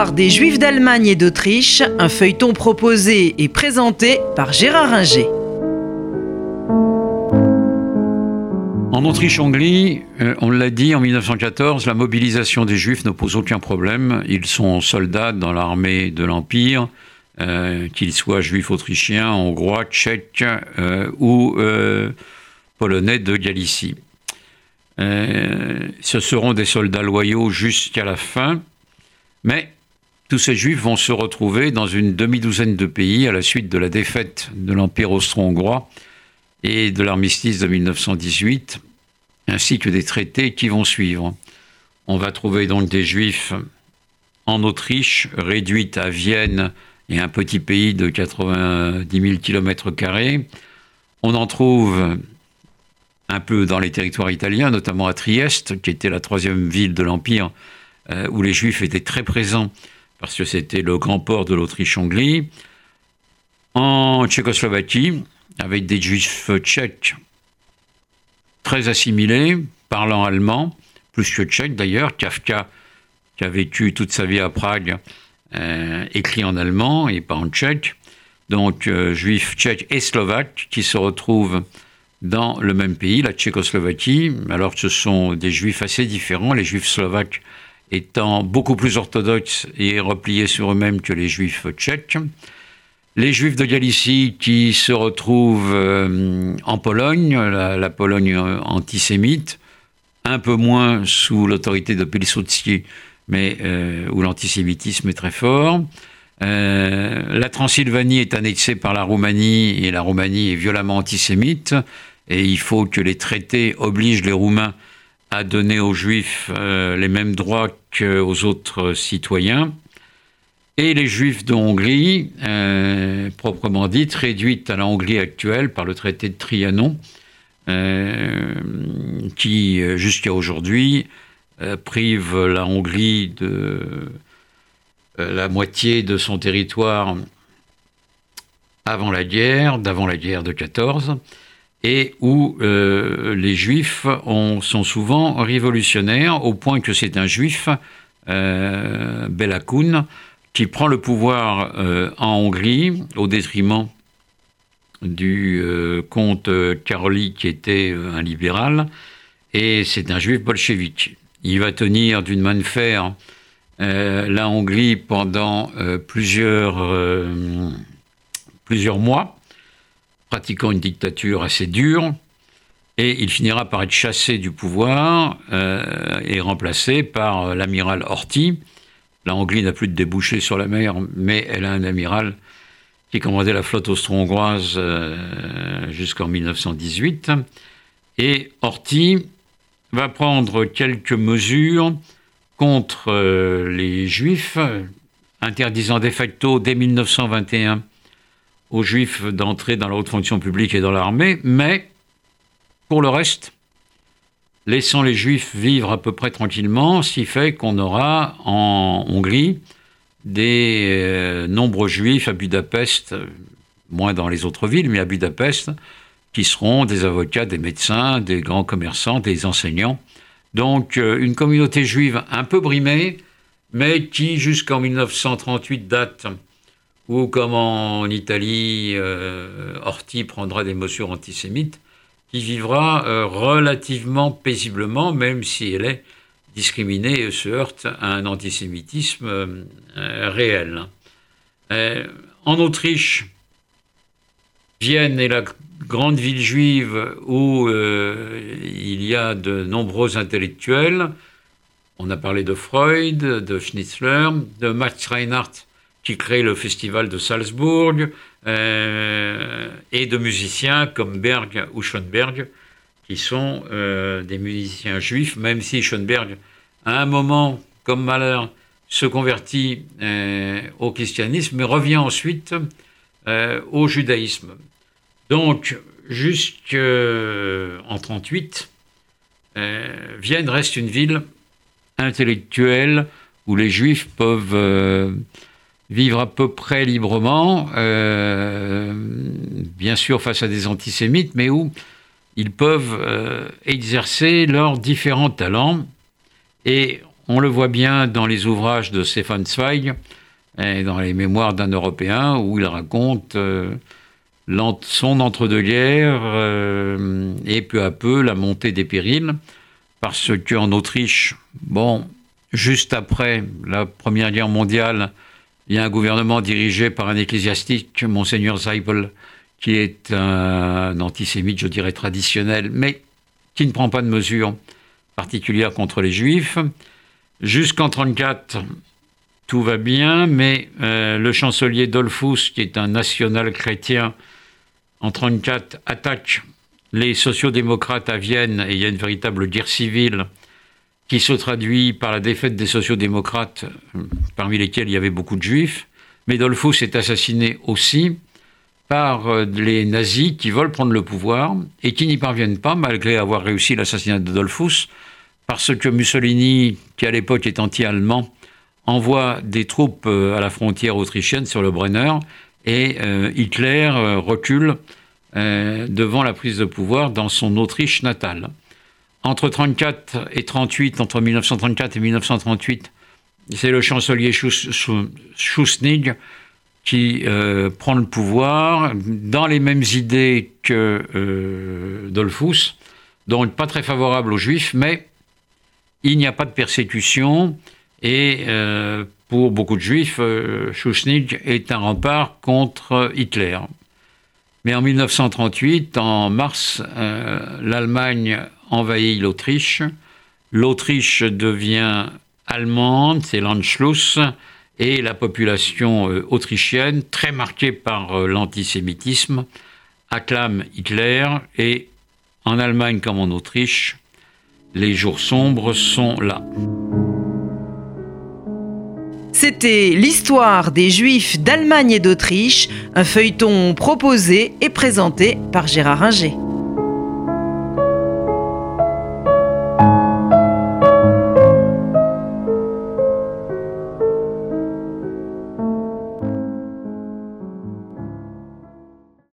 L'histoire des Juifs d'Allemagne et d'Autriche, un feuilleton proposé et présenté par Gérard Inger. En Autriche-Hongrie, euh, on l'a dit en 1914, la mobilisation des Juifs ne pose aucun problème. Ils sont soldats dans l'armée de l'Empire, euh, qu'ils soient juifs autrichiens, hongrois, tchèques euh, ou polonais de Galicie. ce seront des soldats loyaux jusqu'à la fin, mais tous ces juifs vont se retrouver dans une demi-douzaine de pays à la suite de la défaite de l'Empire austro-hongrois et de l'armistice de 1918 ainsi que des traités qui vont suivre. On va trouver donc des juifs en Autriche, réduite à Vienne et un petit pays de 90 000 km. On en trouve un peu dans les territoires italiens, notamment à Trieste, qui était la troisième ville de l'Empire, euh, où les Juifs étaient très présents, parce que c'était le grand port de l'Autriche-Hongrie. En Tchécoslovaquie, avec des Juifs tchèques très assimilé, parlant allemand, plus que tchèque d'ailleurs. Kafka, qui a vécu toute sa vie à Prague, euh, écrit en allemand et pas en tchèque. Donc, euh, juifs tchèques et slovaques qui se retrouvent dans le même pays, la Tchécoslovaquie, alors que ce sont des juifs assez différents, les juifs slovaques étant beaucoup plus orthodoxes et repliés sur eux-mêmes que les juifs tchèques les Juifs de Galicie qui se retrouvent euh, en Pologne, la, Pologne antisémite, un peu moins sous l'autorité de Pilsudski, mais euh, où l'antisémitisme est très fort. Euh, la Transylvanie est annexée par la Roumanie et la Roumanie est violemment antisémite et il faut que les traités obligent les Roumains à donner aux Juifs les mêmes droits qu'aux autres citoyens. Et les Juifs de Hongrie, euh, proprement dite, réduite à la Hongrie actuelle par le traité de Trianon, euh, qui, euh, jusqu'à aujourd'hui, prive la Hongrie de la moitié de son territoire avant la guerre, d'avant la guerre de 14, et où les Juifs sont souvent révolutionnaires, au point que c'est un Juif, euh, qui prend le pouvoir euh, en Hongrie au détriment du euh, comte Karoli qui était euh, un libéral et c'est un juif bolchevique. Il va tenir d'une main de fer la Hongrie pendant plusieurs, plusieurs mois, pratiquant une dictature assez dure, et il finira par être chassé du pouvoir et remplacé par l'amiral Horthy, la Hongrie n'a plus de débouchés sur la mer, mais elle a un amiral qui commandait la flotte austro-hongroise euh, jusqu'en 1918. Et Horthy va prendre quelques mesures contre euh, les Juifs, interdisant de facto dès 1921 aux Juifs d'entrer dans la haute fonction publique et dans l'armée, mais pour le reste, laissant les Juifs vivre à peu près tranquillement, ce fait qu'on aura en Hongrie des euh, nombreux Juifs à Budapest, moins dans les autres villes, mais à Budapest, qui seront des avocats, des médecins, des grands commerçants, des enseignants. Donc euh, une communauté juive un peu brimée, mais qui jusqu'en 1938 date où, comme en Italie, euh, prendra des mesures antisémites, qui vivra euh, relativement paisiblement, même si elle est discriminée et se heurte à un antisémitisme euh, réel. Euh, en Autriche, Vienne est la grande ville juive où il y a de nombreux intellectuels. On a parlé de Freud, de Schnitzler, de Max Reinhardt qui crée le festival de Salzbourg, euh, et de musiciens comme Berg ou Schoenberg, qui sont euh, des musiciens juifs, même si Schoenberg, à un moment, comme malheur, se convertit euh, au christianisme, mais revient ensuite au judaïsme. Donc, jusqu'en 1938, Vienne reste une ville intellectuelle où les juifs peuvent vivre à peu près librement, euh, bien sûr face à des antisémites, mais où ils peuvent euh, exercer leurs différents talents. Et On le voit bien dans les ouvrages de Stefan Zweig et dans les mémoires d'un Européen où il raconte euh, son entre-deux-guerres et peu à peu la montée des périls. Parce qu'en Autriche, bon, juste après la Première Guerre mondiale, il y a un gouvernement dirigé par un ecclésiastique, Monseigneur Seipel, qui est un antisémite, je dirais, traditionnel, mais qui ne prend pas de mesures particulières contre les juifs. Jusqu'en 1934, tout va bien, mais euh, le chancelier Dollfuss, qui est un national chrétien, en 1934 attaque les sociodémocrates à Vienne et il y a une véritable guerre civile qui se traduit par la défaite des sociodémocrates, parmi lesquels il y avait beaucoup de juifs. Mais Dollfuss est assassiné aussi par euh, les nazis qui veulent prendre le pouvoir et qui n'y parviennent pas, malgré avoir réussi l'assassinat de Dollfuss, parce que Mussolini, qui à l'époque est anti-allemand, envoie des troupes euh, à la frontière autrichienne sur le Brenner et euh, Hitler recule devant la prise de pouvoir dans son Autriche natale. Entre 1934 et 38, entre 1934 et 1938, c'est le chancelier Schussnig qui euh, prend le pouvoir dans les mêmes idées que euh, Dolphus, donc pas très favorable aux juifs, mais il n'y a pas de persécution et euh, pour beaucoup de juifs, euh, est un rempart contre Hitler. Mais en 1938, en mars, l'Allemagne envahit l'Autriche. L'Autriche devient allemande, c'est l'Anschluss, et la population euh, autrichienne, très marquée par euh, l'antisémitisme, acclame Hitler et en Allemagne comme en Autriche, les jours sombres sont là. C'était l'histoire des Juifs d'Allemagne et d'Autriche, un feuilleton proposé et présenté par Gérard Inger.